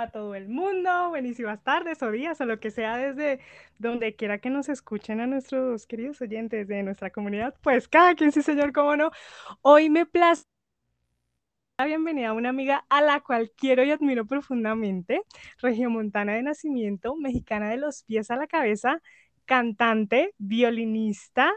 va todo el mundo? Buenísimas tardes o días o lo que sea desde donde quiera que nos escuchen a nuestros queridos oyentes de nuestra comunidad. Pues cada quien sí, señor, cómo no. Hoy me place la bienvenida a una amiga a la cual quiero y admiro profundamente, regiomontana de nacimiento, mexicana de los pies a la cabeza, cantante, violinista,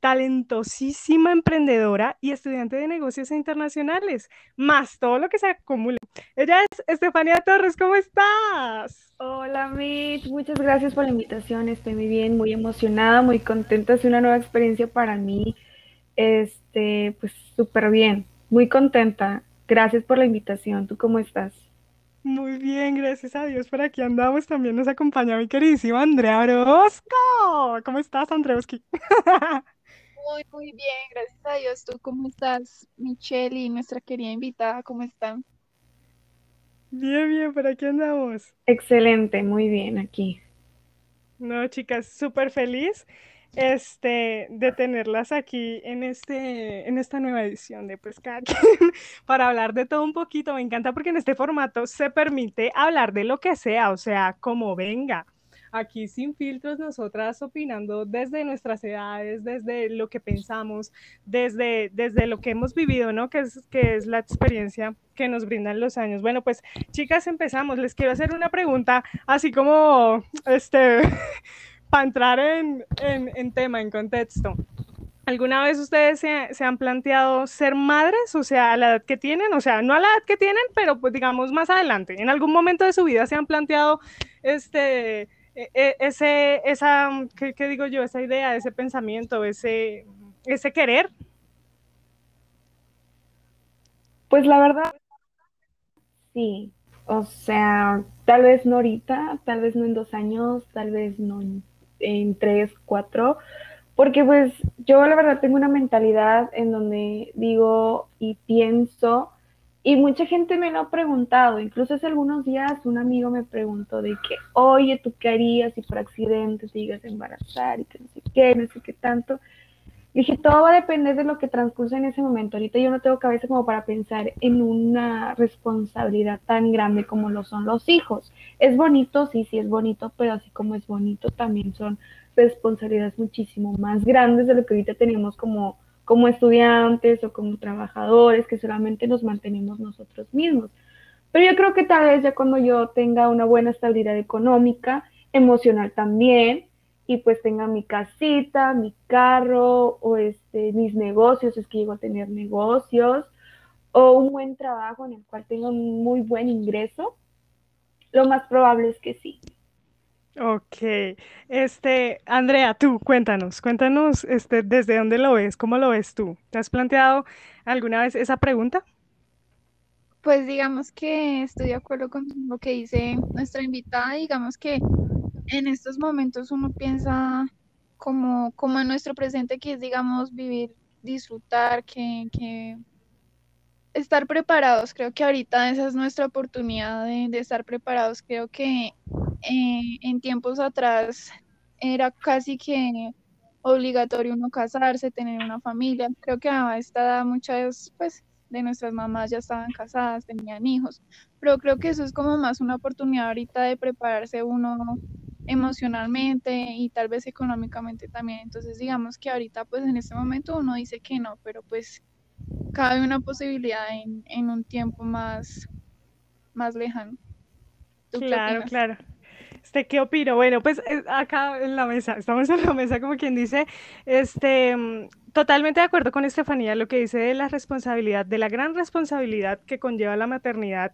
talentosísima emprendedora y estudiante de negocios internacionales, más todo lo que se acumula. Ella es Estefanía Torres, ¿cómo estás? Hola, Mitch, muchas gracias por la invitación, estoy muy bien, muy emocionada, muy contenta, es una nueva experiencia para mí, este, pues súper bien, muy contenta, gracias por la invitación, ¿tú cómo estás? Muy bien, gracias a Dios, por aquí andamos, también nos acompaña mi queridísima Andrea Orozco, ¿cómo estás, Andreoski? Muy, muy bien, gracias a Dios. ¿Tú cómo estás, Michelle y nuestra querida invitada? ¿Cómo están? Bien, bien, por aquí andamos. Excelente, muy bien aquí. No, chicas, súper feliz este, de tenerlas aquí en, este, en esta nueva edición de Pues para hablar de todo un poquito. Me encanta porque en este formato se permite hablar de lo que sea, o sea, como venga aquí sin filtros, nosotras opinando desde nuestras edades, desde lo que pensamos, desde, desde lo que hemos vivido, ¿no? Que es, que es la experiencia que nos brindan los años. Bueno, pues chicas, empezamos. Les quiero hacer una pregunta, así como, este, para entrar en, en, en, tema, en contexto. ¿Alguna vez ustedes se, se, han planteado ser madres? O sea, a la edad que tienen, o sea, no a la edad que tienen, pero pues digamos más adelante. ¿En algún momento de su vida se han planteado este, ese, esa, ¿qué, ¿qué, digo yo? Esa idea, ese pensamiento, ese, ese querer. Pues la verdad, sí. O sea, tal vez no ahorita, tal vez no en dos años, tal vez no en, en tres, cuatro, porque pues yo la verdad tengo una mentalidad en donde digo y pienso y mucha gente me lo ha preguntado, incluso hace algunos días un amigo me preguntó de que, oye, ¿tú qué harías si por accidente te llegas a embarazar y que no sé qué, no sé qué tanto? dije, todo va a depender de lo que transcurre en ese momento. Ahorita yo no tengo cabeza como para pensar en una responsabilidad tan grande como lo son los hijos. Es bonito, sí, sí es bonito, pero así como es bonito, también son responsabilidades muchísimo más grandes de lo que ahorita tenemos como como estudiantes o como trabajadores que solamente nos mantenemos nosotros mismos. Pero yo creo que tal vez ya cuando yo tenga una buena estabilidad económica, emocional también, y pues tenga mi casita, mi carro o este, mis negocios, es que llego a tener negocios, o un buen trabajo en el cual tenga un muy buen ingreso, lo más probable es que sí. Ok, este, Andrea, tú cuéntanos, cuéntanos, este, desde dónde lo ves, cómo lo ves tú. ¿Te has planteado alguna vez esa pregunta? Pues digamos que estoy de acuerdo con lo que dice nuestra invitada, digamos que en estos momentos uno piensa como, como en nuestro presente, que es, digamos, vivir, disfrutar, que, que estar preparados. Creo que ahorita esa es nuestra oportunidad de, de estar preparados. Creo que eh, en tiempos atrás era casi que obligatorio uno casarse, tener una familia. Creo que a esta edad muchas pues, de nuestras mamás ya estaban casadas, tenían hijos, pero creo que eso es como más una oportunidad ahorita de prepararse uno emocionalmente y tal vez económicamente también. Entonces digamos que ahorita pues en este momento uno dice que no, pero pues cabe una posibilidad en, en un tiempo más, más lejano. claro, claro. Este, ¿qué opino? Bueno, pues eh, acá en la mesa, estamos en la mesa como quien dice, este, mm, totalmente de acuerdo con Estefanía, lo que dice de la responsabilidad, de la gran responsabilidad que conlleva la maternidad.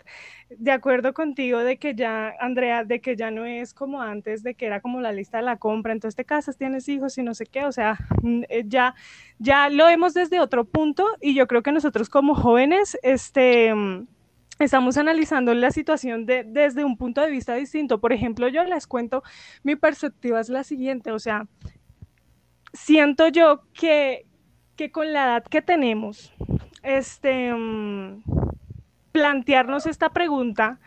De acuerdo contigo de que ya, Andrea, de que ya no es como antes, de que era como la lista de la compra, entonces te casas, tienes hijos y no sé qué, o sea, mm, eh, ya, ya lo vemos desde otro punto y yo creo que nosotros como jóvenes, este mm, estamos analizando la situación de, desde un punto de vista distinto. Por ejemplo, yo les cuento, mi perspectiva es la siguiente, o sea, siento yo que, que con la edad que tenemos, este, um, plantearnos esta pregunta,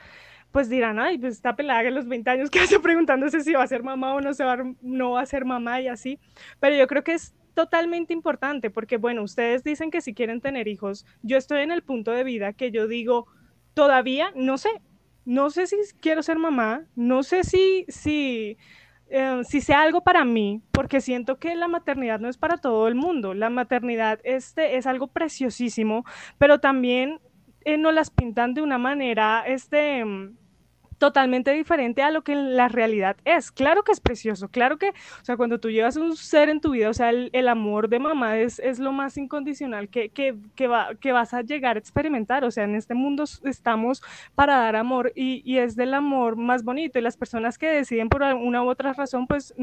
pues dirán, ay, pues está pelada que los 20 años que hace preguntándose si va a ser mamá o no, se va, no va a ser mamá y así, pero yo creo que es totalmente importante porque, bueno, ustedes dicen que si quieren tener hijos, yo estoy en el punto de vida que yo digo, todavía no sé, no sé si quiero ser mamá, no sé si, si, eh, si sea algo para mí, porque siento que la maternidad no es para todo el mundo. La maternidad este, es algo preciosísimo, pero también eh, nos las pintan de una manera, este totalmente diferente a lo que la realidad es. Claro que es precioso, claro que, o sea, cuando tú llevas un ser en tu vida, o sea, el, amor de mamá es, es, lo más incondicional que, que, que, va, que vas a llegar a experimentar. O sea, en este mundo estamos para dar amor y, y es del amor más bonito. Y las personas que deciden por una u otra razón, pues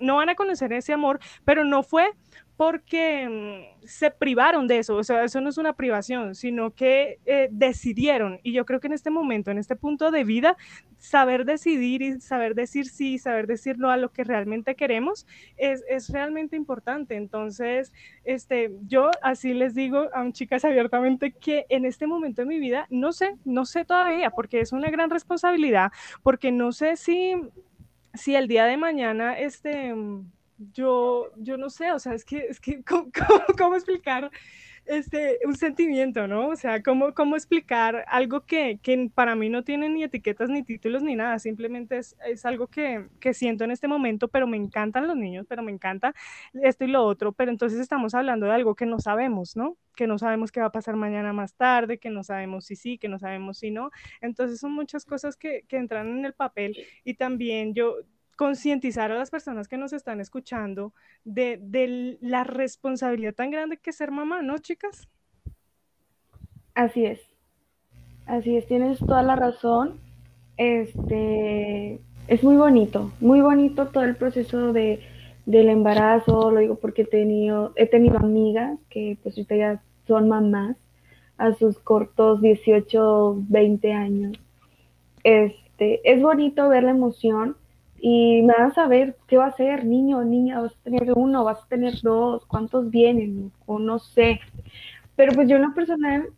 no van a conocer ese amor, pero no fue porque mm, se privaron de eso, o sea, eso no es una privación, sino que eh, decidieron. Y yo creo que en este momento, en este punto de vida, saber decidir y saber decir sí, saber decir no a lo que realmente queremos es, es realmente importante. Entonces, este, yo así les digo a un chicas abiertamente que en este momento de mi vida, no sé, no sé todavía, porque es una gran responsabilidad, porque no sé si, si el día de mañana, este yo, yo no sé, o sea, es que, es que, ¿cómo, explicar este, un sentimiento, ¿no? O sea, ¿cómo, cómo explicar algo que, que, para mí no tiene ni etiquetas, ni títulos, ni nada? Simplemente es, es algo que, que, siento en este momento, pero me encantan los niños, pero me encanta esto y lo otro, pero entonces estamos hablando de algo que no sabemos, ¿no? Que no sabemos qué va a pasar mañana más tarde, que no sabemos si sí, que no sabemos si no. Entonces son muchas cosas que, que entran en el papel y también yo concientizar a las personas que nos están escuchando de, la responsabilidad tan grande que es ser mamá, ¿no, chicas? Así es. Así es, tienes toda la razón. Este es muy bonito, muy bonito todo el proceso de, del embarazo, lo digo porque he tenido, he tenido amigas que pues ahorita ya son mamás a sus cortos 18, 20 años. Este, es bonito ver la emoción y me vas a ver qué va a ser, niño o niña, vas a tener uno, vas a tener dos, cuántos vienen, o no sé. Pero pues yo en lo personal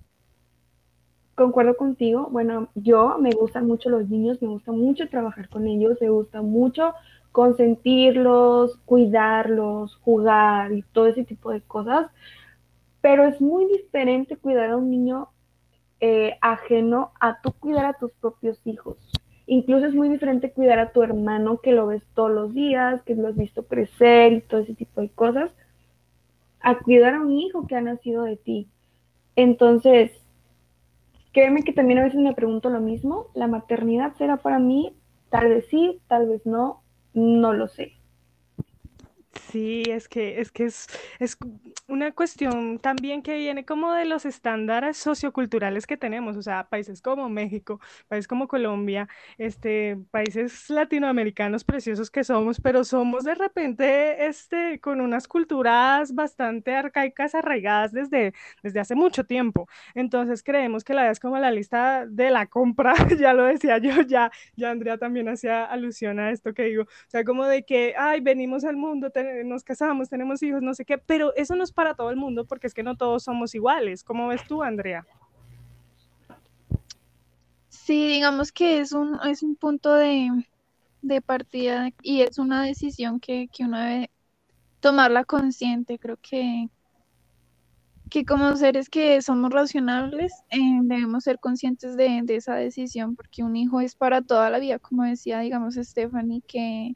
concuerdo contigo, bueno, yo me gustan mucho los niños, me gusta mucho trabajar con ellos, me gusta mucho consentirlos, cuidarlos, jugar y todo ese tipo de cosas, pero es muy diferente cuidar a un niño eh, ajeno a tú cuidar a tus propios hijos. Incluso es muy diferente cuidar a tu hermano que lo ves todos los días, que lo has visto crecer y todo ese tipo de cosas, a cuidar a un hijo que ha nacido de ti. Entonces, créeme que también a veces me pregunto lo mismo, ¿la maternidad será para mí? Tal vez sí, tal vez no, no lo sé. Sí, es que es que es, es una cuestión también que viene como de los estándares socioculturales que tenemos, o sea, países como México, países como Colombia, este, países latinoamericanos preciosos que somos, pero somos de repente este, con unas culturas bastante arcaicas arraigadas desde, desde hace mucho tiempo. Entonces creemos que la es como la lista de la compra, ya lo decía yo, ya, ya Andrea también hacía alusión a esto que digo, o sea, como de que, ay, venimos al mundo, nos casamos, tenemos hijos, no sé qué, pero eso nos para todo el mundo porque es que no todos somos iguales. ¿Cómo ves tú, Andrea? Sí, digamos que es un, es un punto de, partida y es una decisión que, uno debe tomarla consciente. Creo que, que como seres que somos racionales, eh, debemos ser conscientes de, de, esa decisión, porque un hijo es para toda la vida, como decía, digamos, Stephanie, que,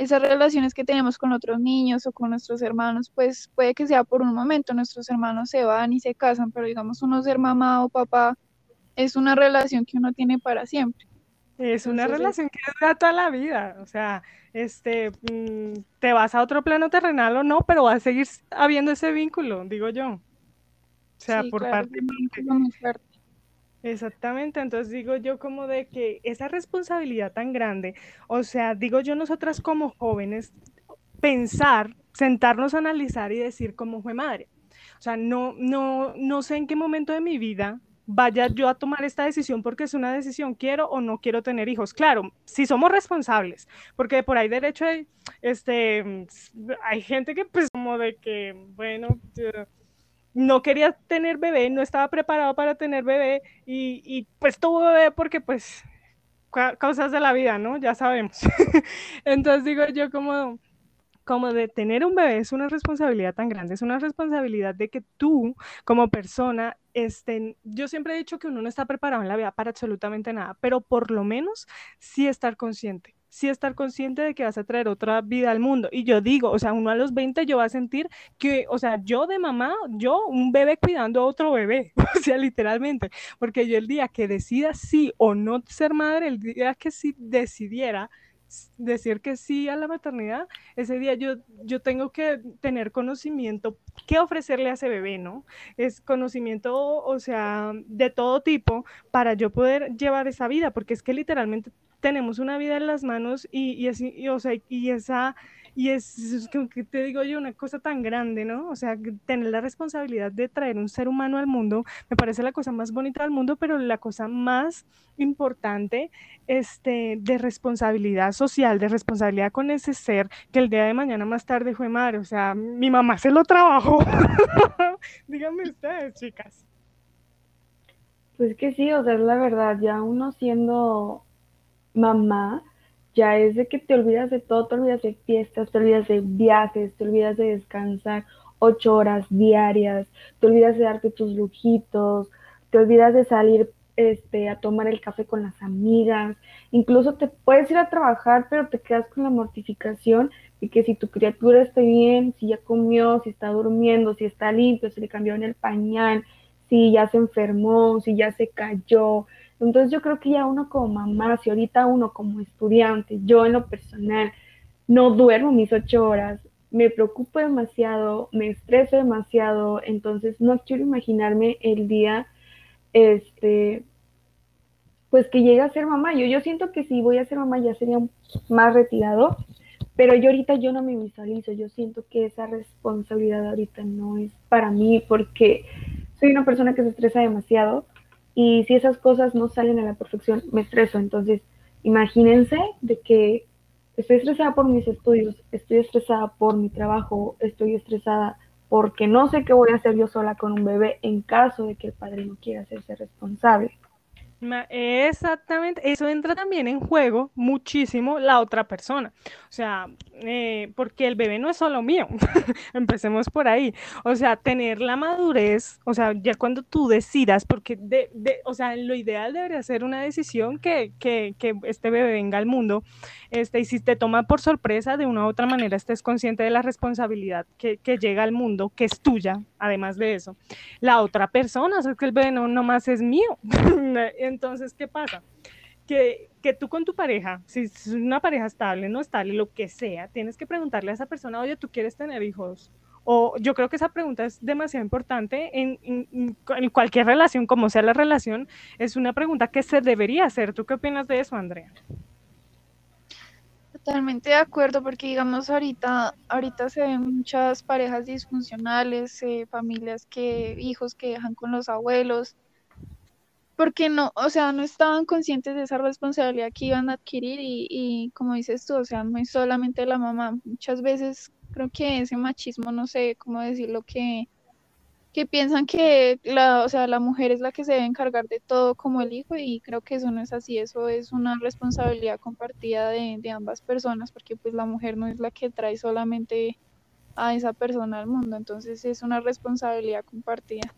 esas relaciones que tenemos con otros niños o con nuestros hermanos, pues puede que sea por un momento, nuestros hermanos se van y se casan, pero digamos uno ser mamá o papá es una relación que uno tiene para siempre. Es una relación que dura toda la vida, o sea, este, mm, te vas a otro plano terrenal o no, pero va a seguir habiendo ese vínculo, digo yo. O sea, por parte de... Exactamente, entonces digo yo como de que esa responsabilidad tan grande, o sea, digo yo nosotras como jóvenes, pensar, sentarnos a analizar y decir cómo fue madre. O sea, no, no, no sé en qué momento de mi vida vaya yo a tomar esta decisión porque es una decisión, quiero o no quiero tener hijos. Claro, si somos responsables, porque por ahí derecho hay, este, hay gente que pues como de que, bueno, no quería tener bebé, no estaba preparado para tener bebé y, pues tuvo bebé porque pues causas de la vida, ¿no? Ya sabemos. Entonces digo yo como, como de tener un bebé es una responsabilidad tan grande, es una responsabilidad de que tú como persona este, yo siempre he dicho que uno no está preparado en la vida para absolutamente nada, pero por lo menos sí estar consciente sí estar consciente de que vas a traer otra vida al mundo. Y yo digo, o sea, uno a los 20 yo va a sentir que, o sea, yo de mamá, yo un bebé cuidando a otro bebé, o sea, literalmente, porque yo el día que decida sí o no ser madre, el día que sí decidiera decir que sí a la maternidad, ese día yo, yo tengo que tener conocimiento, qué ofrecerle a ese bebé, ¿no? Es conocimiento, o sea, de todo tipo para yo poder llevar esa vida, porque es que literalmente tenemos una vida en las manos y, y, y, o sea, y esa y es, es que te digo yo, una cosa tan grande, ¿no? O sea, tener la responsabilidad de traer un ser humano al mundo me parece la cosa más bonita del mundo, pero la cosa más importante este, de responsabilidad social, de responsabilidad con ese ser que el día de mañana más tarde fue madre. O sea, mi mamá se lo trabajó. Díganme ustedes, chicas. Pues que sí, o sea, es la verdad, ya uno siendo mamá, ya es de que te olvidas de todo, te olvidas de fiestas, te olvidas de viajes, te olvidas de descansar ocho horas diarias, te olvidas de darte tus lujitos, te olvidas de salir este, a tomar el café con las amigas, incluso te puedes ir a trabajar, pero te quedas con la mortificación de que si tu criatura está bien, si ya comió, si está durmiendo, si está limpio, si le cambiaron el pañal, si ya se enfermó, si ya se cayó, entonces yo creo que ya uno como mamá, si ahorita uno como estudiante, yo en lo personal, no duermo mis ocho horas, me preocupo demasiado, me estreso demasiado, entonces no quiero imaginarme el día, este, pues que llegue a ser mamá. Yo, yo siento que si voy a ser mamá ya sería más retirado, pero yo ahorita yo no me visualizo, yo siento que esa responsabilidad ahorita no es para mí porque soy una persona que se estresa demasiado y si esas cosas no salen a la perfección, me estreso. Entonces, imagínense de que estoy estresada por mis estudios, estoy estresada por mi trabajo, estoy estresada porque no sé qué voy a hacer yo sola con un bebé en caso de que el padre no quiera hacerse responsable. Exactamente, eso entra también en juego muchísimo la otra persona. O sea, eh, porque el bebé no es solo mío, empecemos por ahí. O sea, tener la madurez, o sea, ya cuando tú decidas, porque de, o sea, lo ideal debería ser una decisión que, que, este bebé venga al mundo, este, y si te toma por sorpresa, de una u otra manera estés consciente de la responsabilidad que, llega al mundo, que es tuya, además de eso. La otra persona, o sea, que el bebé no nomás es mío. Entonces, ¿qué pasa? Que, que, tú con tu pareja, si es una pareja estable, no estable, lo que sea, tienes que preguntarle a esa persona, oye, ¿tú quieres tener hijos? O yo creo que esa pregunta es demasiado importante en, cualquier relación, como sea la relación, es una pregunta que se debería hacer. ¿Tú qué opinas de eso, Andrea? Totalmente de acuerdo, porque digamos ahorita, ahorita se ven muchas parejas disfuncionales, eh, familias que, hijos que dejan con los abuelos, porque no, o sea, no estaban conscientes de esa responsabilidad que iban a adquirir y, y como dices tú, o sea, no es solamente la mamá, muchas veces creo que ese machismo, no sé cómo decirlo, que, que piensan que la, o sea, la mujer es la que se debe encargar de todo como el hijo y creo que eso no es así, eso es una responsabilidad compartida de, de ambas personas, porque pues la mujer no es la que trae solamente a esa persona al mundo, entonces es una responsabilidad compartida.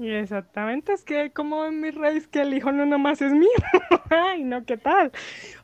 Y exactamente, es que como en mi raíz que el hijo no nomás es mío. Ay, no, ¿qué tal?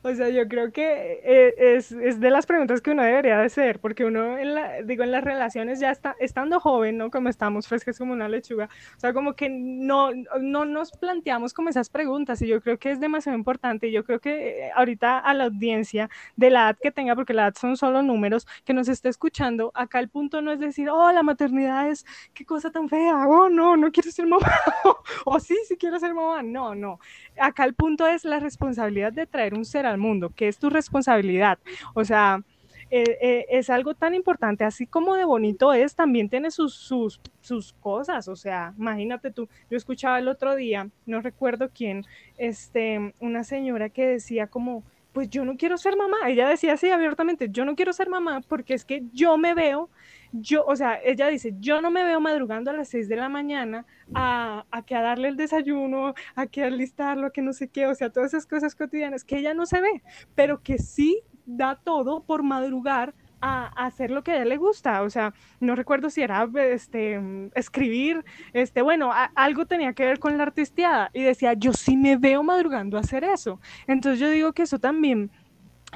O sea, yo creo que eh, es, es, de las preguntas que uno debería de hacer, porque uno, en digo, en las relaciones ya está, estando joven, ¿no? Como estamos frescas como una lechuga, o sea, como que no, no nos planteamos como esas preguntas y yo creo que es demasiado importante y yo creo que eh, ahorita a la audiencia de la edad que tenga, porque la edad son solo números, que nos esté escuchando, acá el punto no es decir, oh, la maternidad es, qué cosa tan fea, oh, no, no quiero ser o sí, sí quiero ser mamá, no, no. Acá el punto es la responsabilidad de traer un ser al mundo, que es tu responsabilidad. O sea, eh, eh, es algo tan importante, así como de bonito es, también tiene sus, sus, sus cosas, o sea, imagínate tú, yo escuchaba el otro día, no recuerdo quién, este, una señora que decía como, pues yo no quiero ser mamá, ella decía así abiertamente, yo no quiero ser mamá porque es que yo me veo yo, o sea, ella dice, yo no me veo madrugando a las 6 de la mañana a, a que a darle el desayuno, a que alistarlo, a que no sé qué, o sea, todas esas cosas cotidianas que ella no se ve, pero que sí da todo por madrugar a, hacer lo que a ella le gusta. O sea, no recuerdo si era este, escribir, este, bueno, algo tenía que ver con la artisteada. Y decía, yo sí me veo madrugando a hacer eso. Entonces yo digo que eso también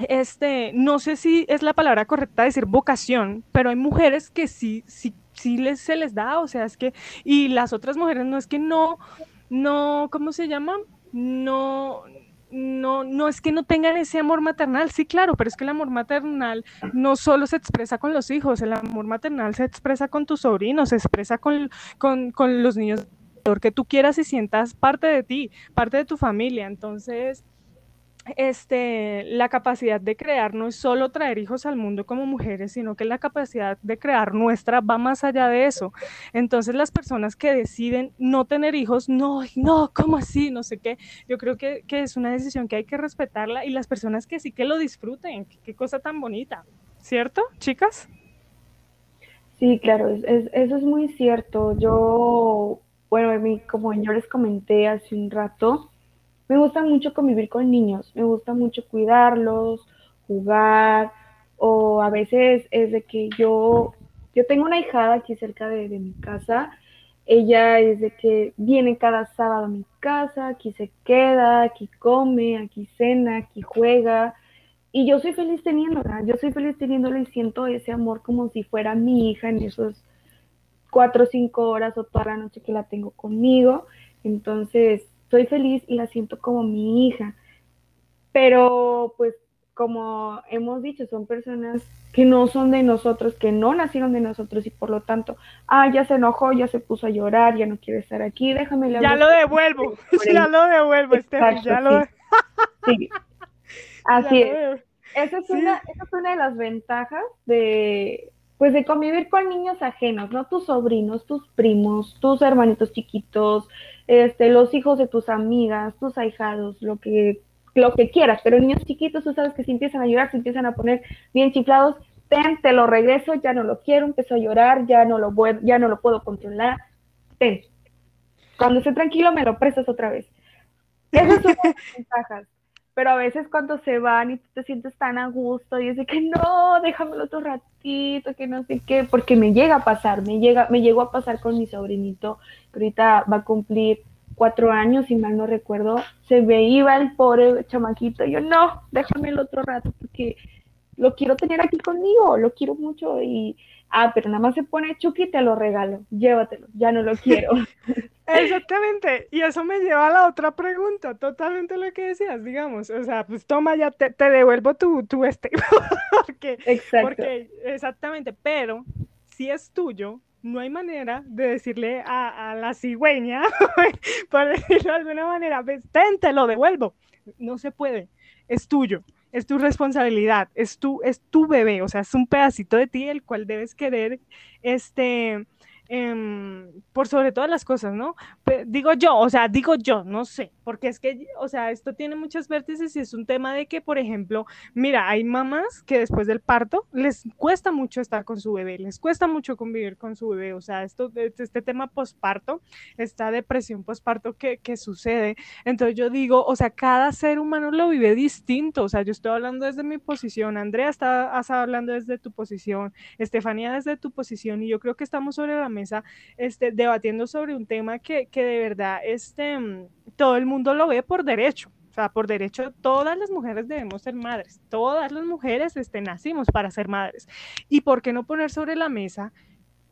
este, no sé si es la palabra correcta decir vocación, pero hay mujeres que sí, sí, sí les, se les da, o sea, es que, y las otras mujeres no es que no, no, ¿cómo se llama? No, no, no es que no tengan ese amor maternal, sí, claro, pero es que el amor maternal no solo se expresa con los hijos, el amor maternal se expresa con tus sobrinos, se expresa con, con, con los niños que tú quieras y sientas parte de ti, parte de tu familia. Entonces, este, la capacidad de crear no es solo traer hijos al mundo como mujeres, sino que la capacidad de crear nuestra va más allá de eso. Entonces las personas que deciden no tener hijos, no, no, ¿cómo así? No sé qué. Yo creo que, es una decisión que hay que respetarla y las personas que sí que lo disfruten, qué, cosa tan bonita, ¿cierto, chicas? Sí, claro, eso es muy cierto. Yo, bueno, como yo les comenté hace un rato, me gusta mucho convivir con niños, me gusta mucho cuidarlos, jugar, o a veces es de que yo, yo tengo una hijada aquí cerca de, mi casa, ella es de que viene cada sábado a mi casa, aquí se queda, aquí come, aquí cena, aquí juega, y yo soy feliz teniéndola, yo soy feliz teniéndola y siento ese amor como si fuera mi hija en esos cuatro o cinco horas o toda la noche que la tengo conmigo. Entonces, soy feliz y la siento como mi hija. Pero pues como hemos dicho, son personas que no son de nosotros, que no nacieron de nosotros y por lo tanto, ah, ya se enojó, ya se puso a llorar, ya no quiere estar aquí, déjame Ya lo devuelvo, ya lo devuelvo, Estefan, ya lo... Sí. Así es. Esa es, una, esa es una de las ventajas de, pues de convivir con niños ajenos, ¿no? Tus sobrinos, tus primos, tus hermanitos chiquitos, este, los hijos de tus amigas, tus ahijados, lo que, lo que quieras, pero niños chiquitos, tú sabes que si empiezan a llorar, se empiezan a poner bien chiflados, ten, te lo regreso, ya no lo quiero, empezó a llorar, ya no lo, voy, ya no lo puedo controlar, ten. Cuando esté tranquilo, me lo prestas otra vez. Esas son las ventajas. Pero a veces cuando se van y tú te sientes tan a gusto y dices que no, déjamelo otro ratito, que no sé qué, porque me llega a pasar, me llega, me llegó a pasar con mi sobrinito, que ahorita va a cumplir cuatro años, si mal no recuerdo, se me iba el pobre chamaquito, yo no, déjamelo otro rato, porque lo quiero tener aquí conmigo, lo quiero mucho y, ah, pero nada más se pone Chucky, te lo regalo, llévatelo, ya no lo quiero. Exactamente, y eso me lleva a la otra pregunta, totalmente lo que decías, digamos, o sea, pues toma, ya te, devuelvo tu, tu este, porque, porque, exactamente, pero si es tuyo, no hay manera de decirle a, la cigüeña, por decirlo de alguna manera, ves, te lo devuelvo, no se puede, es tuyo es tu responsabilidad, es tu, es tu bebé, o sea, es un pedacito de ti el cual debes querer, este, Em, por sobre todas las cosas, ¿no? digo yo, o sea, digo yo, no sé, porque es que, o sea, esto tiene muchas vértices y es un tema de que, por ejemplo, mira, hay mamás que después del parto les cuesta mucho estar con su bebé, les cuesta mucho convivir con su bebé, o sea, esto, este tema posparto, esta depresión posparto que, que sucede, entonces yo digo, o sea, cada ser humano lo vive distinto, o sea, yo estoy hablando desde mi posición, Andrea está, hablando desde tu posición, Estefanía desde tu posición, y yo creo que estamos sobre la mesa este, debatiendo sobre un tema que, de verdad este, mm, todo el mundo lo ve por derecho. O sea, por derecho, todas las mujeres debemos ser madres. Todas las mujeres este, nacimos para ser madres. ¿Y por qué no poner sobre la mesa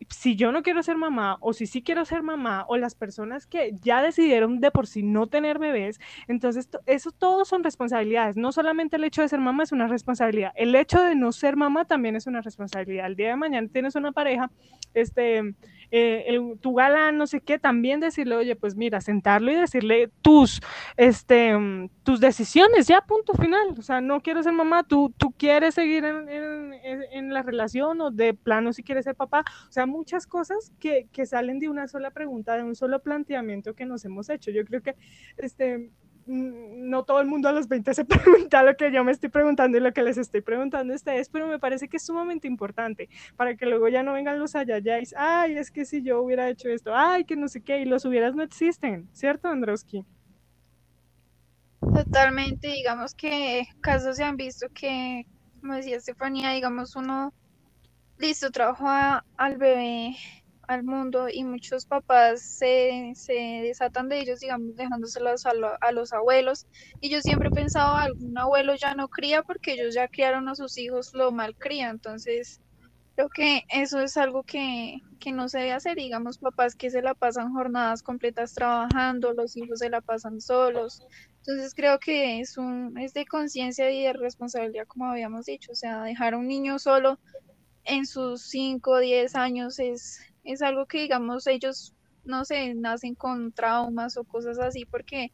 si yo no quiero ser mamá o si sí quiero ser mamá o las personas que ya decidieron de por sí no tener bebés, entonces eso todos son responsabilidades. No solamente el hecho de ser mamá es una responsabilidad, el hecho de no ser mamá también es una responsabilidad. El día de mañana tienes una pareja, este, eh, tu galán, no sé qué, también decirle, oye, pues mira, sentarlo y decirle tus, este, tus decisiones, ya punto final. O sea, no quiero ser mamá, tú, tú quieres seguir en, en la relación o de plano si quieres ser papá. O sea, muchas cosas que, que, salen de una sola pregunta, de un solo planteamiento que nos hemos hecho. Yo creo que este, mm, no todo el mundo a los 20 se pregunta lo que yo me estoy preguntando y lo que les estoy preguntando a ustedes, pero me parece que es sumamente importante para que luego ya no vengan los ayayáis, ay, es que si yo hubiera hecho esto, ay, que no sé qué, y los hubieras no existen, ¿cierto, Androwski? Totalmente, digamos que casos se han visto que, como decía Estefanía, digamos, uno listo, trajo al bebé al mundo y muchos papás se, se desatan de ellos, digamos, dejándoselos a, a, los abuelos. Y yo siempre he pensado, algún abuelo ya no cría porque ellos ya criaron a sus hijos, lo mal cría. Entonces, creo que eso es algo que, que no se debe hacer. Digamos, papás que se la pasan jornadas completas trabajando, los hijos se la pasan solos. Entonces, creo que es, un, es de conciencia y de responsabilidad, como habíamos dicho. O sea, dejar a un niño solo en sus 5 o 10 años es, es algo que, digamos, ellos, no sé, nacen con traumas o cosas así porque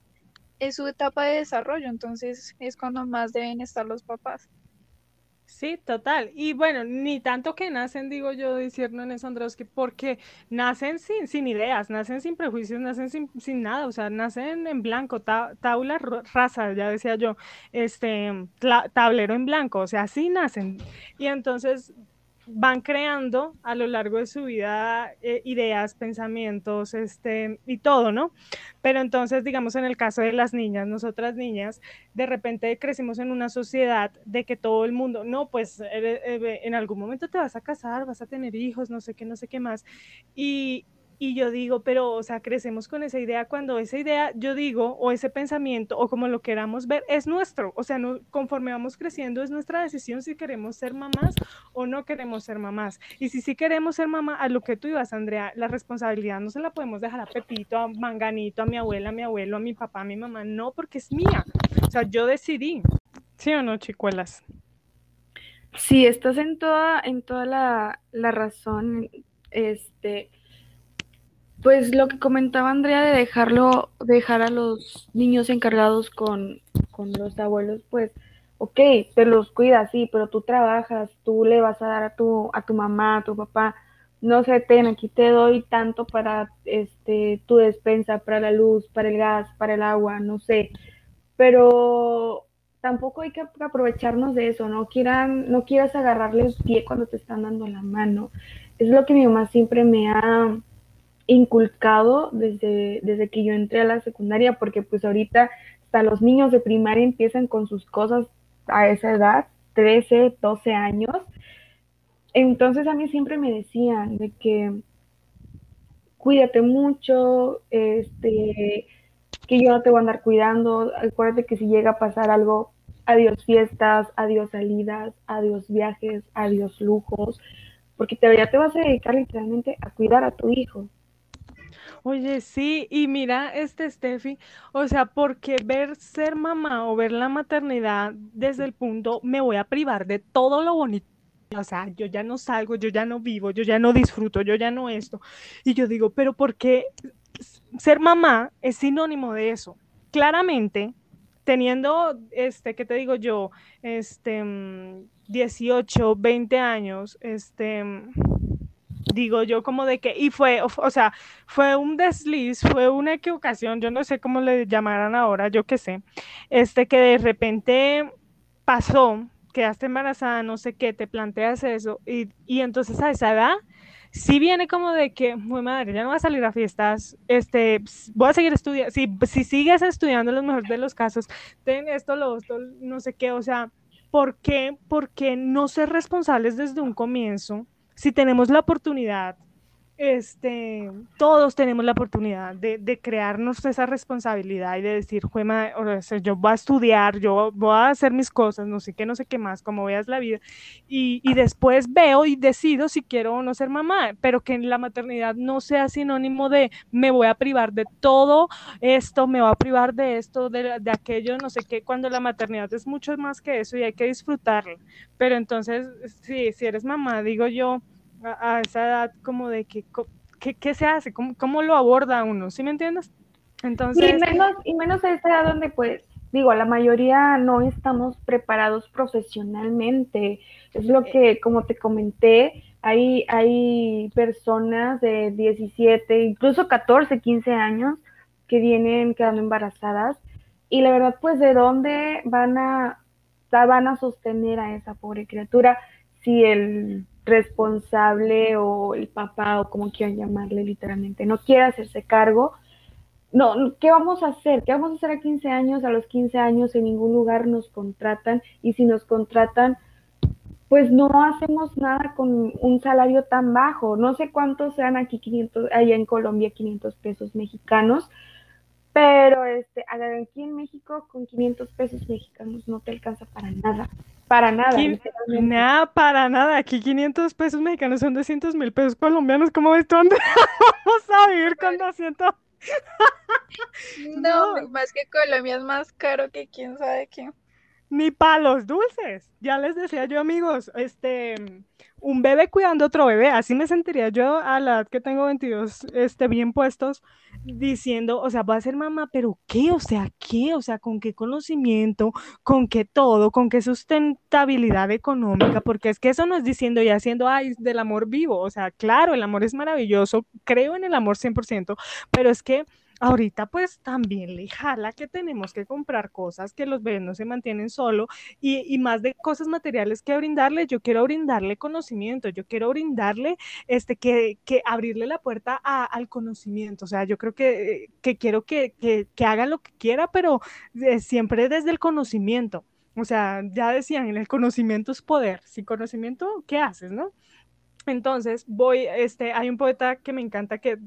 es su etapa de desarrollo, entonces es cuando más deben estar los papás. Sí, total. Y bueno, ni tanto que nacen, digo yo, diciendo en Androwski, porque nacen sin, sin ideas, nacen sin prejuicios, nacen sin, sin nada, o sea, nacen en blanco, tabla rasa, ya decía yo, este, tablero en blanco, o sea, así nacen. Y entonces van creando a lo largo de su vida eh, ideas, pensamientos, este, y todo, ¿no? Pero entonces, digamos, en el caso de las niñas, nosotras niñas, de repente crecimos en una sociedad de que todo el mundo, no, pues eh, en algún momento te vas a casar, vas a tener hijos, no sé qué, no sé qué más. Y, y yo digo, pero, o sea, crecemos con esa idea cuando esa idea, yo digo, o ese pensamiento, o como lo queramos ver, es nuestro. O sea, conforme vamos creciendo, es nuestra decisión si queremos ser mamás o no queremos ser mamás. Y si sí queremos ser mamá, a lo que tú ibas, Andrea, la responsabilidad no se la podemos dejar a Pepito, a Manganito, a mi abuela, a mi abuelo, a mi papá, a mi mamá. No, porque es mía. O sea, yo decidí. ¿Sí o no, chicuelas? Sí, estás en toda, en toda la, la razón. Este pues lo que comentaba Andrea de dejarlo, dejar a los niños encargados con, los abuelos, pues, ok, te los cuidas, sí, pero tú trabajas, tú le vas a dar a tu, a tu mamá, a tu papá, no sé, ten, aquí te doy tanto para este tu despensa, para la luz, para el gas, para el agua, no sé. Pero tampoco hay que aprovecharnos de eso, no quieran, no quieras agarrarle el pie cuando te están dando la mano. Es lo que mi mamá siempre me ha inculcado desde, desde que yo entré a la secundaria, porque pues ahorita hasta los niños de primaria empiezan con sus cosas a esa edad, 13, 12 años. Entonces a mí siempre me decían de que cuídate mucho, este, que yo no te voy a andar cuidando, acuérdate que si llega a pasar algo, adiós fiestas, adiós salidas, adiós viajes, adiós lujos, porque te, ya te vas a dedicar literalmente a cuidar a tu hijo. Oye, sí, y mira, este Steffi, o sea, porque ver ser mamá o ver la maternidad desde el punto, me voy a privar de todo lo bonito. O sea, yo ya no salgo, yo ya no vivo, yo ya no disfruto, yo ya no esto. Y yo digo, pero ¿por qué ser mamá es sinónimo de eso? Claramente, teniendo, este, ¿qué te digo yo? Este, 18, mm, 20 años, este mm, digo yo como de que, y fue, o, sea, fue un desliz, fue una equivocación, yo no sé cómo le llamarán ahora, yo qué sé, este que de repente pasó, quedaste embarazada, no sé qué, te planteas eso, y, y entonces a esa edad, sí viene como de que, muy madre, ya no va a salir a fiestas, este, voy a seguir estudiando, si, si sigues estudiando los mejores de los casos, ten esto, lo otro, no sé qué, o sea, ¿por qué? Porque no ser responsables desde un comienzo si tenemos la oportunidad, este, todos tenemos la oportunidad de, crearnos esa responsabilidad y de decir, yo voy a estudiar, yo voy a hacer mis cosas, no sé qué, no sé qué más, como veas la vida, y, y después veo y decido si quiero o no ser mamá, pero que la maternidad no sea sinónimo de me voy a privar de todo esto, me voy a privar de esto, de, de aquello, no sé qué, cuando la maternidad es mucho más que eso y hay que disfrutarla. Pero entonces, sí, si eres mamá, digo yo, a, esa edad como de que, ¿qué, se hace? ¿Cómo, ¿Cómo, lo aborda uno? ¿Sí me entiendes? Entonces... Y menos, y menos a esa edad donde pues, digo, la mayoría no estamos preparados profesionalmente. Es lo que, como te comenté, hay, hay personas de 17, incluso 14, 15 años que vienen quedando embarazadas y la verdad pues de dónde van a van a sostener a esa pobre criatura si el responsable o el papá o como quieran llamarle literalmente, no quiere hacerse cargo, no, ¿qué vamos a hacer? ¿Qué vamos a hacer a 15 años? A los 15 años en ningún lugar nos contratan y si nos contratan, pues no hacemos nada con un salario tan bajo. No sé cuántos sean aquí 500, allá en Colombia 500 pesos mexicanos, pero este, aquí en México con 500 pesos mexicanos no te alcanza para nada. Para nada. Nada, para nada. Aquí 500 pesos mexicanos son 200 mil pesos colombianos. ¿Cómo ves tú? Vamos a vivir con 200. no, más que Colombia es más caro que quién sabe qué ni palos dulces. Ya les decía yo, amigos, este, un bebé cuidando otro bebé, así me sentiría yo a la edad que tengo 22, este, bien puestos, diciendo, o sea, va a ser mamá, pero ¿qué? O sea, ¿qué? O sea, ¿con qué conocimiento? ¿Con qué todo? ¿Con qué sustentabilidad económica? Porque es que eso no es diciendo y haciendo, ay, del amor vivo. O sea, claro, el amor es maravilloso, creo en el amor 100%, pero es que ahorita pues también le jala que tenemos que comprar cosas que los bebés no se mantienen solo y, más de cosas materiales que brindarle, yo quiero brindarle conocimiento, yo quiero brindarle, este, que, abrirle la puerta al conocimiento, o sea, yo creo que, que quiero que, haga lo que quiera, pero eh, siempre desde el conocimiento. O sea, ya decían, el conocimiento es poder. Sin conocimiento, ¿qué haces, no? Entonces, voy, este, hay un poeta que me encanta que,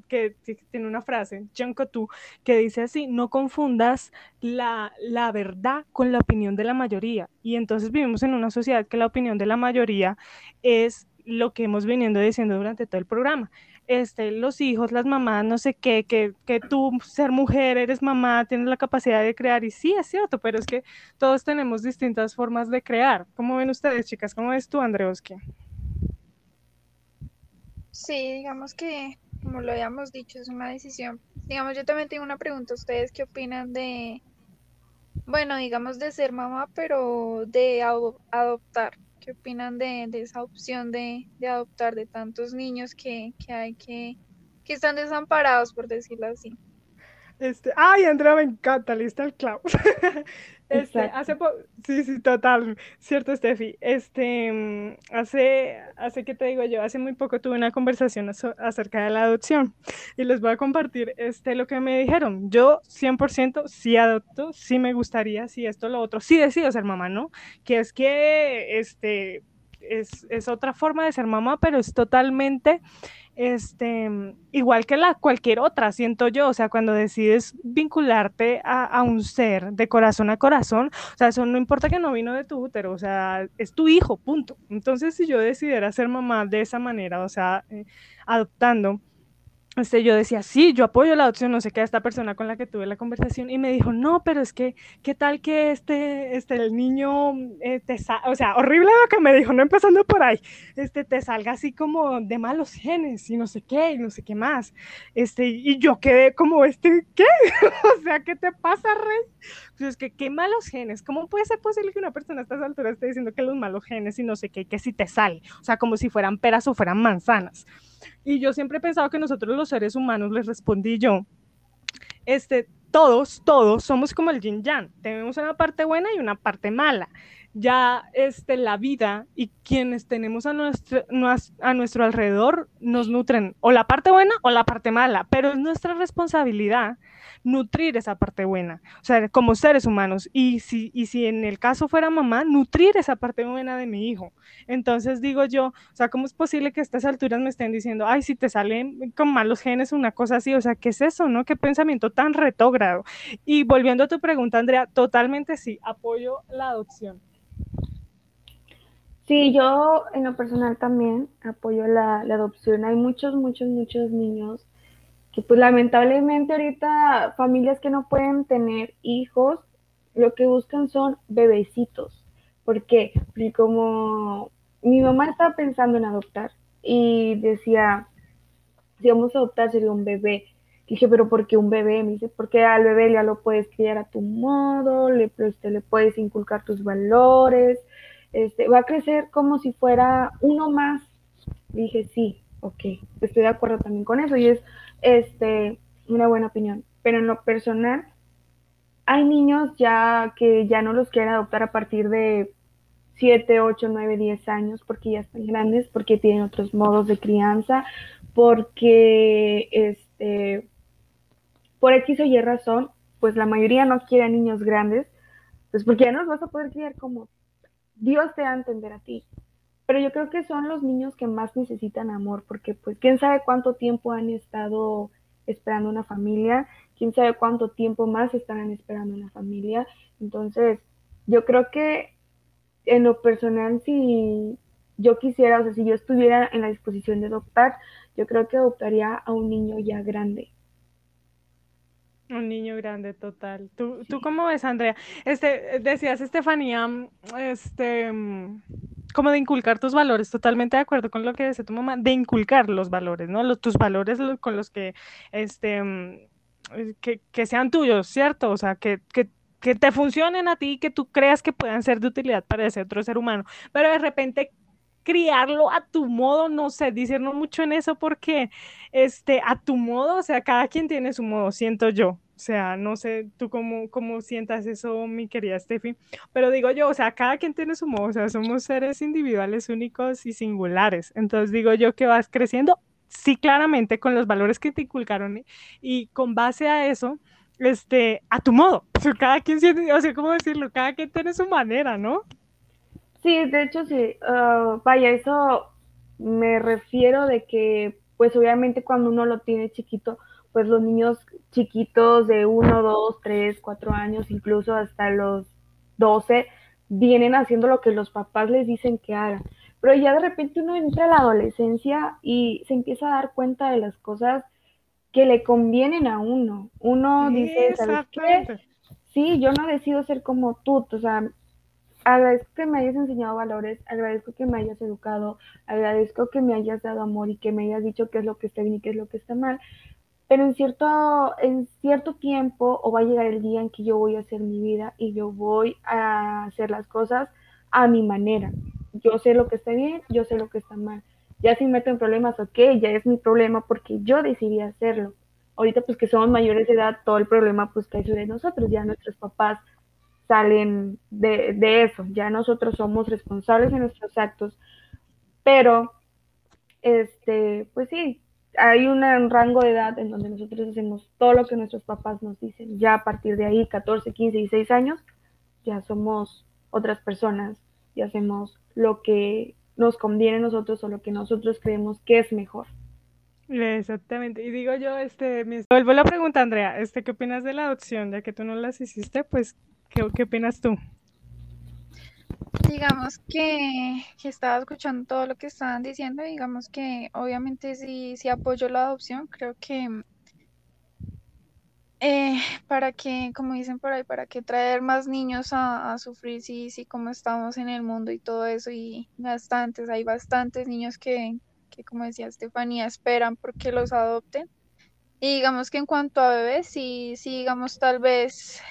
tiene una frase, Jean Cocteau, que dice así, no confundas la, la, verdad con la opinión de la mayoría. Y entonces vivimos en una sociedad que la opinión de la mayoría es lo que hemos venido diciendo durante todo el programa. Este, los hijos, las mamás, no sé qué, que, que tú ser mujer, eres mamá, tienes la capacidad de crear. Y sí, es cierto, pero es que todos tenemos distintas formas de crear. ¿Cómo ven ustedes, chicas? ¿Cómo ves tú, Andreoski? Sí, digamos que, como lo habíamos dicho, es una decisión. Digamos, yo también tengo una pregunta. ¿Ustedes qué opinan de, bueno, digamos, de ser mamá, pero de adoptar? ¿Qué opinan de, esa opción de, adoptar de tantos niños que, hay que, que están desamparados, por decirlo así? Este, ay, Andrea, me encanta, lista el clavo. Este, hace sí, sí, total, cierto, Steffi. Este, mm, hace, hace que te digo yo, hace muy poco tuve una conversación acerca de la adopción y les voy a compartir este, lo que me dijeron. Yo 100% sí adopto, sí me gustaría, sí esto, lo otro, sí decido ser mamá, ¿no? Que es que, este, es, es otra forma de ser mamá, pero es totalmente este, igual que la cualquier otra, siento yo, o sea, cuando decides vincularte a, un ser de corazón a corazón, o sea, eso no importa que no vino de tu útero, o sea, es tu hijo, punto. Entonces, si yo decidiera ser mamá de esa manera, o sea, eh, adoptando, este, yo decía, sí, yo apoyo la adopción, no sé qué, a esta persona con la que tuve la conversación, y me dijo, no, pero es que, ¿qué tal que este, este, el niño, eh, te o sea, horrible lo que me dijo, no empezando por ahí, este, te salga así como de malos genes, y no sé qué, y no sé qué más, este, y yo quedé como, este, ¿qué? o sea, ¿qué te pasa, Rey? Pues es que, ¿qué malos genes? ¿Cómo puede ser posible que una persona a estas alturas esté diciendo que los malos genes y no sé qué, que si te sale? O sea, como si fueran peras o fueran manzanas. Y yo siempre he pensado que nosotros los seres humanos, les respondí yo, este, todos, todos somos como el yin yang. Tenemos una parte buena y una parte mala. Ya este, la vida y quienes tenemos a nuestro, a nuestro alrededor nos nutren o la parte buena o la parte mala, pero es nuestra responsabilidad nutrir esa parte buena, o sea, como seres humanos. Y si, y si en el caso fuera mamá, nutrir esa parte buena de mi hijo. Entonces digo yo, o sea, ¿cómo es posible que a estas alturas me estén diciendo, ay, si te salen con malos genes, una cosa así? O sea, ¿qué es eso, no? ¿Qué pensamiento tan retógrado? Y volviendo a tu pregunta, Andrea, totalmente sí, apoyo la adopción. Sí, yo en lo personal también apoyo la, adopción. Hay muchos, muchos, muchos niños pues lamentablemente ahorita familias que no pueden tener hijos, lo que buscan son bebecitos. ¿Por qué? Porque como mi mamá estaba pensando en adoptar y decía, si vamos a adoptar sería un bebé. dije, pero ¿por qué un bebé? Me dice, porque al bebé ya lo puedes criar a tu modo, le, este, le puedes inculcar tus valores, este, va a crecer como si fuera uno más. dije, sí, ok, estoy de acuerdo también con eso. Y es este, una buena opinión. Pero en lo personal, hay niños ya que ya no los quieren adoptar a partir de 7, 8, 9, 10 años porque ya están grandes, porque tienen otros modos de crianza, porque este, por X o Y razón, pues la mayoría no quiere niños grandes, pues porque ya no los vas a poder criar como Dios te va a entender a ti. pero yo creo que son los niños que más necesitan amor, porque pues quién sabe cuánto tiempo han estado esperando una familia, quién sabe cuánto tiempo más estarán esperando una familia. Entonces, yo creo que en lo personal, si yo quisiera, o sea, si yo estuviera en la disposición de adoptar, yo creo que adoptaría a un niño ya grande. Un niño grande, total. ¿Tú, ¿tú cómo ves, Andrea? Este, decías, Estefanía, este, como de inculcar tus valores, totalmente de acuerdo con lo que dice tu mamá, de inculcar los valores, ¿no? Los, tus valores con los que, este, que, que sean tuyos, ¿cierto? O sea, que, que que te funcionen a ti, que tú creas que puedan ser de utilidad para ese otro ser humano, pero de repente criarlo a tu modo, no sé, decirnos mucho en eso porque, este, a tu modo, o sea, cada quien tiene su modo, siento yo. O sea, no sé tú cómo, cómo sientas eso, mi querida Steffi, pero digo yo, o sea, cada quien tiene su modo, o sea, somos seres individuales, únicos y singulares. Entonces digo yo que vas creciendo, sí, claramente, con los valores que te inculcaron y con base a eso, este, a tu modo. O sea, cada quien siente, o sea, ¿cómo decirlo? Cada quien tiene su manera, ¿no? Sí, de hecho sí. Uh, vaya, eso me refiero de que, pues obviamente cuando uno lo tiene chiquito, pues los niños chiquitos de 1, 2, 3, 4 años, incluso hasta los 12, vienen haciendo lo que los papás les dicen que hagan. Pero ya de repente uno entra a la adolescencia y se empieza a dar cuenta de las cosas que le convienen a uno. Uno dice, ¿sabes qué? Sí, yo no decido ser como tú, o sea, agradezco que me hayas enseñado valores, agradezco que me hayas educado, agradezco que me hayas dado amor y que me hayas dicho qué es lo que está bien y qué es lo que está mal, pero en cierto, en cierto tiempo o va a llegar el día en que yo voy a hacer mi vida y yo voy a hacer las cosas a mi manera. Yo sé lo que está bien, yo sé lo que está mal. Ya si me meto en problemas, ok, ya es mi problema porque yo decidí hacerlo. Ahorita pues que somos mayores de edad, todo el problema pues cae sobre nosotros, ya nuestros papás salen de, eso. Ya nosotros somos responsables de nuestros actos, pero, este, pues sí, hay un rango de edad en donde nosotros hacemos todo lo que nuestros papás nos dicen. Ya a partir de ahí, 14, 15, 16 años, ya somos otras personas y hacemos lo que nos conviene a nosotros o lo que nosotros creemos que es mejor. Exactamente. Y digo yo, este, me vuelvo la pregunta, Andrea, este, ¿qué opinas de la adopción? Ya que tú no las hiciste, pues, ¿Qué, qué opinas tú? Digamos que, que, estaba escuchando todo lo que estaban diciendo, digamos que obviamente sí, sí apoyo la adopción, creo que eh, para que, como dicen por ahí, para que traer más niños a, sufrir, sí, sí, como estamos en el mundo y todo eso, y bastantes, hay bastantes niños que, que como decía Estefanía, esperan porque los adopten. Y digamos que en cuanto a bebés, sí, sí, digamos, tal vez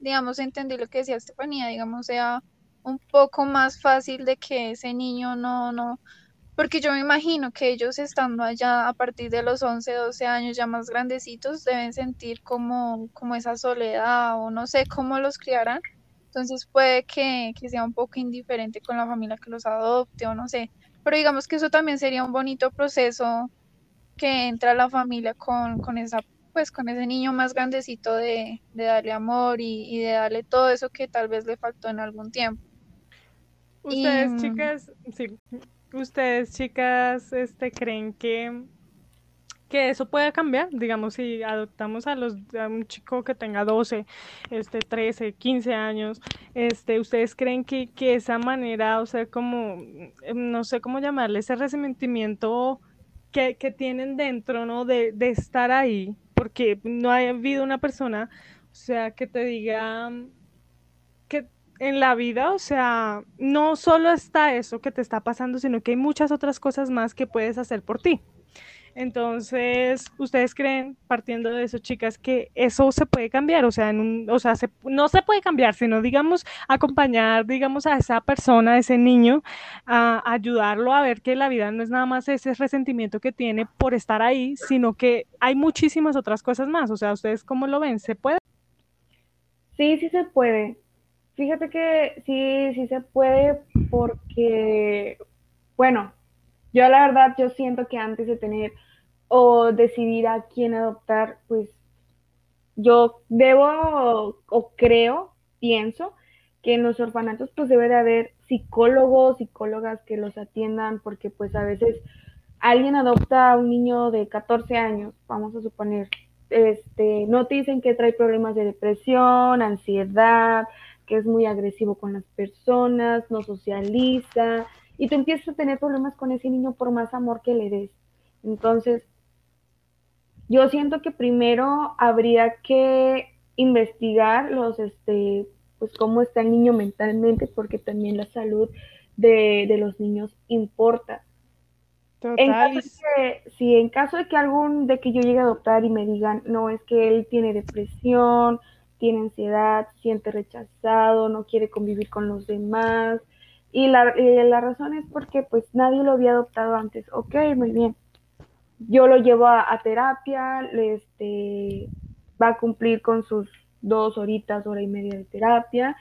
digamos, entendí lo que decía Estefanía, digamos, sea un poco más fácil de que ese niño no, no, porque yo me imagino que ellos estando allá a partir de los 11, 12 años ya más grandecitos deben sentir como, como esa soledad o no sé cómo los criarán. Entonces puede que, que sea un poco indiferente con la familia que los adopte o no sé. Pero digamos que eso también sería un bonito proceso que entra la familia con, con esa pues con ese niño más grandecito de, darle amor y, de darle todo eso que tal vez le faltó en algún tiempo. Ustedes, chicas, sí, ustedes, chicas, este, creen que, que eso puede cambiar, digamos, si adoptamos a los a un chico que tenga 12, este 13, 15 años, este, ustedes creen que, que esa manera, o sea, como no sé cómo llamarle, ese resentimiento que, que tienen dentro, ¿no? De, de estar ahí, porque no ha habido una persona, o sea, que te diga que en la vida, o sea, no solo está eso que te está pasando, sino que hay muchas otras cosas más que puedes hacer por ti. Entonces, ¿ustedes creen, partiendo de eso, chicas, que eso se puede cambiar? O sea, en un, o sea no se puede cambiar, sino, digamos, acompañar, digamos, a esa persona, a ese niño, a, ayudarlo a ver que la vida no es nada más ese resentimiento que tiene por estar ahí, sino que hay muchísimas otras cosas más. O sea, ¿ustedes cómo lo ven? ¿Se puede? Sí, sí se puede. Fíjate que sí, sí se puede porque, bueno, yo la verdad, yo siento que antes de tener o decidir a quién adoptar, pues yo debo o creo, pienso, que en los orfanatos pues debe de haber psicólogos, psicólogas que los atiendan, porque pues a veces alguien adopta a un niño de 14 años, vamos a suponer, este, no te dicen que trae problemas de depresión, ansiedad, que es muy agresivo con las personas, no socializa, y tú empiezas a tener problemas con ese niño por más amor que le des. Entonces, yo siento que primero habría que investigar los, este, pues cómo está el niño mentalmente, porque también la salud de, de los niños importa. En caso de que, si en caso de que algún, de que yo llegue a adoptar y me digan, no, es que él tiene depresión, tiene ansiedad, siente rechazado, no quiere convivir con los demás, y la, la razón es porque pues nadie lo había adoptado antes, ok, muy bien. Yo lo llevo a, a terapia, este, va a cumplir con sus dos horitas, hora y media de terapia,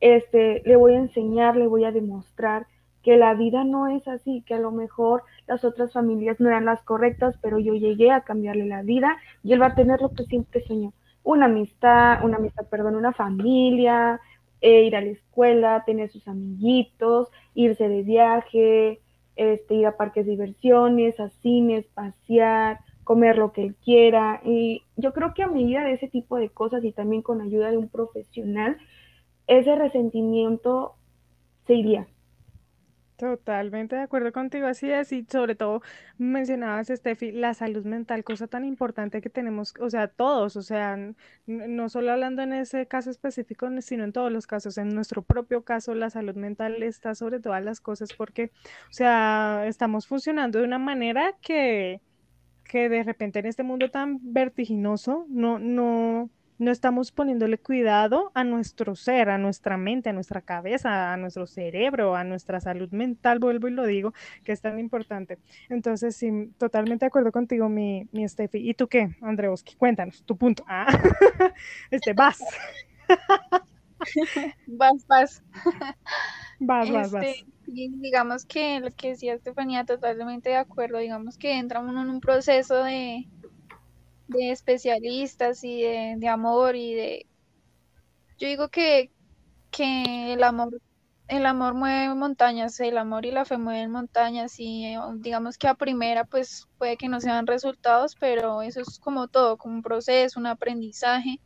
este, le voy a enseñar, le voy a demostrar que la vida no es así, que a lo mejor las otras familias no eran las correctas, pero yo llegué a cambiarle la vida y él va a tener lo que siempre soñó, una amistad, una amistad, perdón, una familia, eh, ir a la escuela, tener sus amiguitos, irse de viaje, este, ir a parques de diversiones, a cines, pasear, comer lo que él quiera. Y yo creo que a medida de ese tipo de cosas y también con ayuda de un profesional, ese resentimiento se iría. Totalmente de acuerdo contigo, así es, y sobre todo mencionabas, Steffi, la salud mental, cosa tan importante que tenemos, o sea, todos, o sea, no solo hablando en ese caso específico, sino en todos los casos, en nuestro propio caso, la salud mental está sobre todas las cosas porque, o sea, estamos funcionando de una manera que, que de repente en este mundo tan vertiginoso, no, no, no estamos poniéndole cuidado a nuestro ser, a nuestra mente, a nuestra cabeza, a nuestro cerebro, a nuestra salud mental, vuelvo y lo digo, que es tan importante. Entonces, sí, totalmente de acuerdo contigo, mi, mi Steffi. ¿Y tú qué, Andreoski? Cuéntanos, tu punto. Ah, este, vas. vas, vas. Vas, vas, vas. Este, digamos que lo que decía Estefanía, totalmente de acuerdo. Digamos que entra uno en un proceso de, de especialistas y de, amor y de... Yo digo que, que el amor el amor mueve montañas, el amor y la fe mueven montañas y eh, digamos que a primera pues puede que no sean resultados, pero eso es como todo, como un proceso, un aprendizaje.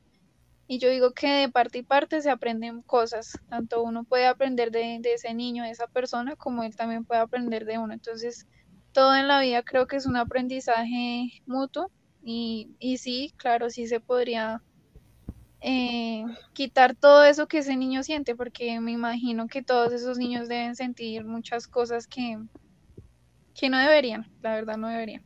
Y yo digo que de parte y parte se aprenden cosas, tanto uno puede aprender de, de ese niño, de esa persona, como él también puede aprender de uno. Entonces, todo en la vida creo que es un aprendizaje mutuo y, y sí, claro, sí se podría eh, quitar todo eso que ese niño siente, porque me imagino que todos esos niños deben sentir muchas cosas que, que no deberían, la verdad no deberían.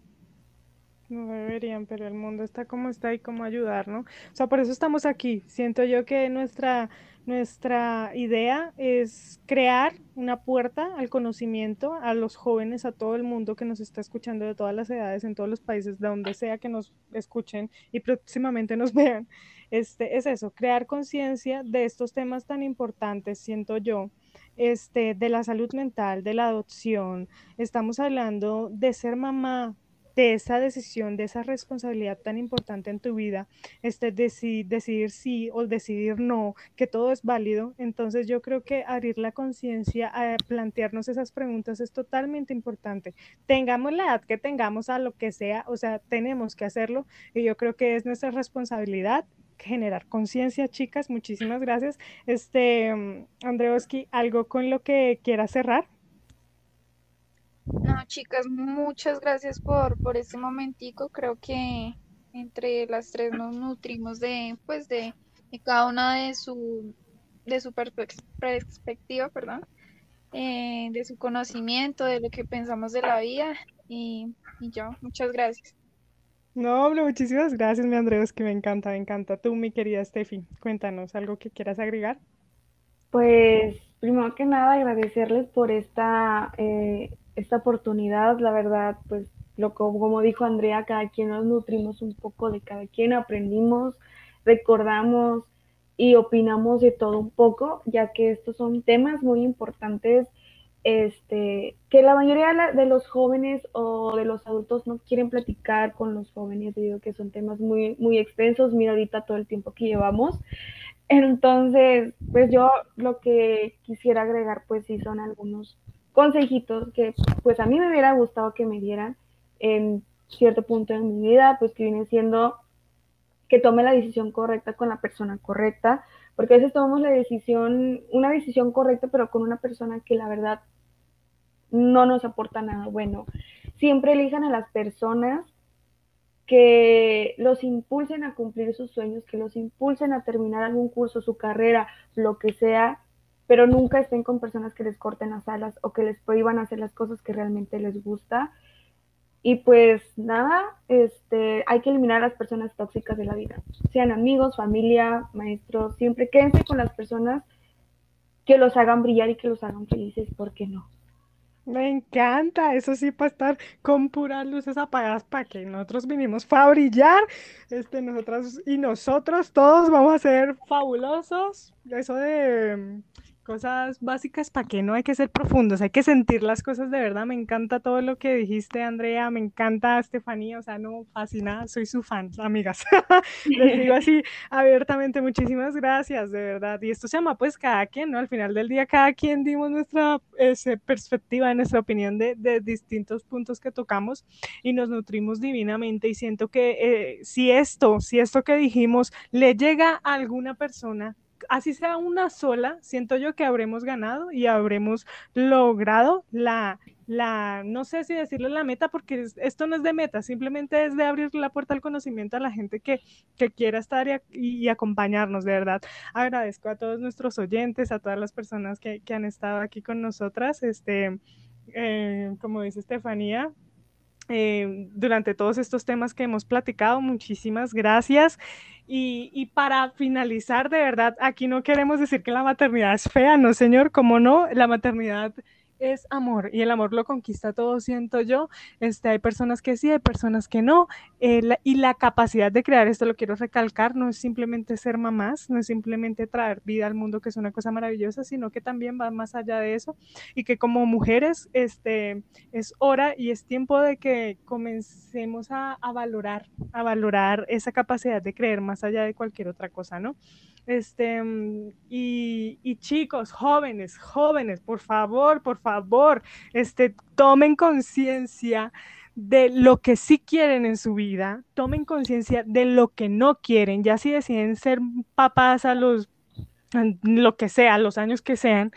No deberían, pero el mundo está como está y cómo ayudar, ¿no? O sea, por eso estamos aquí. Siento yo que nuestra, nuestra idea es crear una puerta al conocimiento a los jóvenes, a todo el mundo que nos está escuchando de todas las edades, en todos los países, de donde sea que nos escuchen y próximamente nos vean. Este, es eso, crear conciencia de estos temas tan importantes, siento yo, este, de la salud mental, de la adopción. Estamos hablando de ser mamá, de esa decisión, de esa responsabilidad tan importante en tu vida, este, decidir, decidir sí o decidir no, que todo es válido. Entonces yo creo que abrir la conciencia a plantearnos esas preguntas es totalmente importante. Tengamos la edad que tengamos a lo que sea, o sea, tenemos que hacerlo y yo creo que es nuestra responsabilidad generar conciencia, chicas. Muchísimas gracias. Este, Andreoski, ¿algo con lo que quiera cerrar? No, chicas, muchas gracias por, por este momentico. Creo que entre las tres nos nutrimos de, pues, de, cada una de su, de su perspectiva, perdón, eh, de su conocimiento, de lo que pensamos de la vida. Y, y yo, muchas gracias. No, muchísimas gracias, mi Andreos, que me encanta, me encanta. Tú, mi querida Steffi, cuéntanos algo que quieras agregar. Pues, primero que nada, agradecerles por esta eh, esta oportunidad, la verdad, pues lo como dijo Andrea, cada quien nos nutrimos un poco de cada quien, aprendimos, recordamos y opinamos de todo un poco, ya que estos son temas muy importantes este, que la mayoría de los jóvenes o de los adultos no quieren platicar con los jóvenes, digo que son temas muy, muy extensos, mira ahorita todo el tiempo que llevamos, Entonces, pues yo lo que quisiera agregar, pues sí son algunos consejitos que pues a mí me hubiera gustado que me dieran en cierto punto de mi vida, pues que viene siendo que tome la decisión correcta con la persona correcta, porque a veces tomamos la decisión, una decisión correcta, pero con una persona que la verdad no nos aporta nada bueno. Siempre elijan a las personas que los impulsen a cumplir sus sueños, que los impulsen a terminar algún curso, su carrera, lo que sea, pero nunca estén con personas que les corten las alas o que les prohíban hacer las cosas que realmente les gusta. Y pues nada, este, hay que eliminar a las personas tóxicas de la vida. Sean amigos, familia, maestros, siempre quédense con las personas que los hagan brillar y que los hagan felices, ¿por qué no? Me encanta, eso sí, para estar con puras luces apagadas, para que nosotros vinimos a brillar, este, nosotras y nosotros todos vamos a ser fabulosos. Eso de cosas básicas para que no hay que ser profundos, hay que sentir las cosas de verdad. Me encanta todo lo que dijiste, Andrea, me encanta Estefanía, o sea, no, fascinada, soy su fan, amigas. Les digo así abiertamente, muchísimas gracias, de verdad. Y esto se llama pues cada quien, ¿no? Al final del día, cada quien dimos nuestra perspectiva, nuestra opinión de, de, distintos puntos que tocamos y nos nutrimos divinamente y siento que eh, si esto, si esto que dijimos le llega a alguna persona, así sea una sola, siento yo que habremos ganado y habremos logrado la, la, no sé si decirle la meta, porque esto no es de meta, simplemente es de abrir la puerta al conocimiento a la gente que, que quiera estar y, acompañarnos, de verdad. Agradezco a todos nuestros oyentes, a todas las personas que, que han estado aquí con nosotras, este, eh, como dice Estefanía, eh, durante todos estos temas que hemos platicado. Muchísimas gracias. Y, y, para finalizar, de verdad, aquí no queremos decir que la maternidad es fea, no, señor, como no, la maternidad es amor y el amor lo conquista todo, siento yo. Este, hay personas que sí, hay personas que no. Eh, y la capacidad de crear, esto lo quiero recalcar, no es simplemente ser mamás, no es simplemente traer vida al mundo, que es una cosa maravillosa, sino que también va más allá de eso y que como mujeres este, es hora y es tiempo de que comencemos a, valorar, a valorar esa capacidad de creer más allá de cualquier otra cosa, ¿no? Este, mm, y, y, chicos, jóvenes, jóvenes, por favor, por favor, este, tomen conciencia de lo que sí quieren en su vida, tomen conciencia de lo que no quieren, ya si deciden ser papás a los, lo que sea, a los años que sean,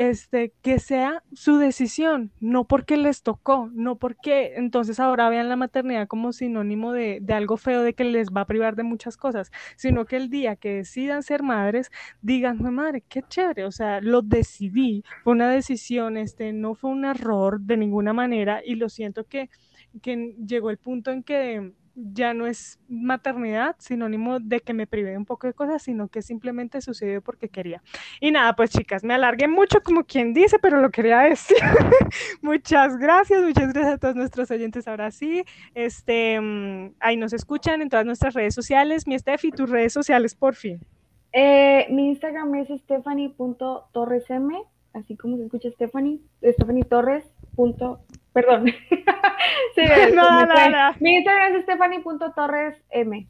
este, que sea su decisión, no porque les tocó, no porque entonces ahora vean la maternidad como sinónimo de, de, algo feo, de que les va a privar de muchas cosas, sino que el día que decidan ser madres, digan, madre, qué chévere, o sea, lo decidí, fue una decisión, este, no fue un error de ninguna manera y lo siento que, que llegó el punto en que ya no es maternidad sinónimo de que me privé un poco de cosas, sino que simplemente sucedió porque quería. Y nada, pues chicas, me alargué mucho como quien dice, pero lo quería decir. muchas gracias, muchas gracias a todos nuestros oyentes. Ahora sí, este, mm, ahí nos escuchan en todas nuestras redes sociales. Mi Steffi, tus redes sociales, por fin. Eh, mi Instagram es stephanie.torresm, así como se escucha Stephanie, Stephanie Torres. Perdón. sí, no, no, no, Mi Instagram es stephanie.torresm.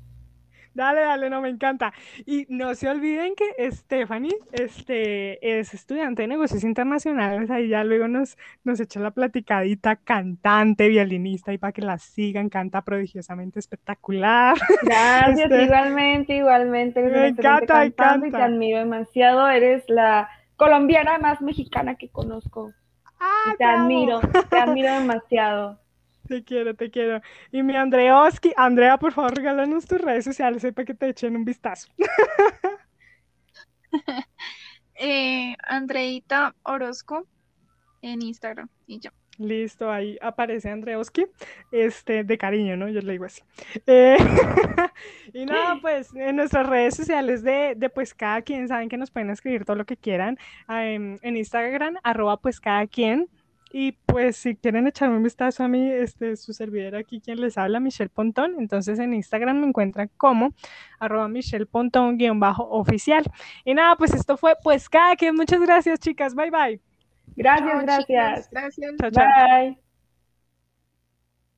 Dale, dale, no me encanta. Y no se olviden que Stephanie este, es estudiante de negocios internacionales. Ahí ya luego nos, nos echa la platicadita, cantante, violinista, y para que la sigan, canta prodigiosamente espectacular. Gracias, este, igualmente, igualmente. Me encanta, me encanta. Y te admiro demasiado. Eres la colombiana más mexicana que conozco. Ah, te admiro, te admiro demasiado. Te quiero, te quiero. Y mi Andreoski, Andrea, por favor, regálanos tus redes sociales para que te echen un vistazo. eh, Andreita Orozco en Instagram y yo. Listo, ahí aparece Andreoski, este, de cariño, ¿no? Yo le digo así. Eh, y nada, pues en nuestras redes sociales de, de, pues cada quien, saben que nos pueden escribir todo lo que quieran en, en Instagram, arroba pues cada quien. Y pues si quieren echarme un vistazo a mí, este, su servidor aquí, quien les habla, Michelle Pontón. Entonces en Instagram me encuentran como arroba Michelle Pontón guion bajo oficial. Y nada, pues esto fue pues cada quien. Muchas gracias chicas. Bye bye. Gracias, gracias. Gracias. Chao, chao. Bye.